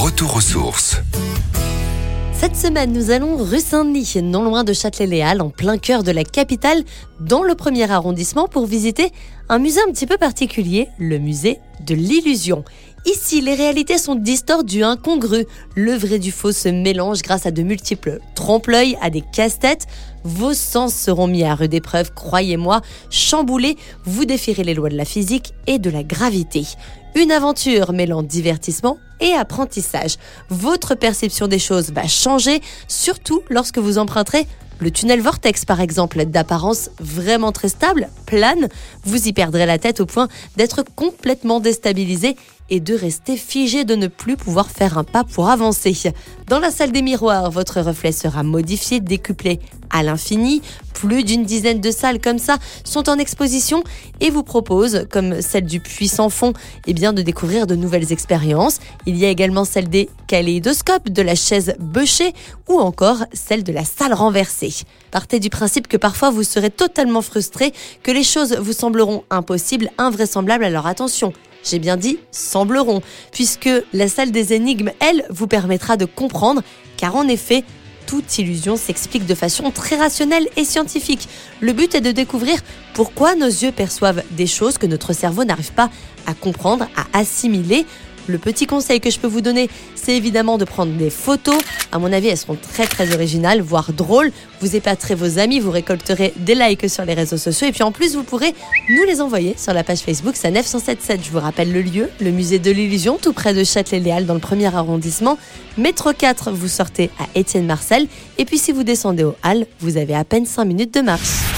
Retour aux sources. Cette semaine, nous allons rue Saint-Denis, non loin de Châtelet-Les-Halles, en plein cœur de la capitale, dans le premier arrondissement, pour visiter un musée un petit peu particulier, le musée de l'illusion. Ici, les réalités sont distordues, incongrues. Le vrai du faux se mélange grâce à de multiples trompe-l'œil, à des casse-têtes. Vos sens seront mis à rude épreuve, croyez-moi. Chamboulés, vous défierez les lois de la physique et de la gravité. Une aventure mêlant divertissement et apprentissage. Votre perception des choses va changer, surtout lorsque vous emprunterez le tunnel Vortex, par exemple, d'apparence vraiment très stable, plane, vous y perdrez la tête au point d'être complètement déstabilisé et de rester figé de ne plus pouvoir faire un pas pour avancer. Dans la salle des miroirs, votre reflet sera modifié, décuplé à l'infini. Plus d'une dizaine de salles comme ça sont en exposition et vous proposent, comme celle du puissant fond, eh bien de découvrir de nouvelles expériences. Il y a également celle des kaléidoscopes, de la chaise bûchée ou encore celle de la salle renversée. Partez du principe que parfois vous serez totalement frustré, que les choses vous sembleront impossibles, invraisemblables. Alors attention, j'ai bien dit sembleront, puisque la salle des énigmes, elle, vous permettra de comprendre, car en effet, toute illusion s'explique de façon très rationnelle et scientifique. Le but est de découvrir pourquoi nos yeux perçoivent des choses que notre cerveau n'arrive pas à comprendre, à assimiler. Le petit conseil que je peux vous donner, c'est évidemment de prendre des photos. À mon avis, elles seront très très originales, voire drôles. Vous épaterez vos amis, vous récolterez des likes sur les réseaux sociaux et puis en plus, vous pourrez nous les envoyer sur la page Facebook Sanef 177. Je vous rappelle le lieu, le musée de l'illusion, tout près de Châtelet-Léal dans le premier arrondissement. Métro 4, vous sortez à Étienne Marcel et puis si vous descendez au Halles, vous avez à peine 5 minutes de marche.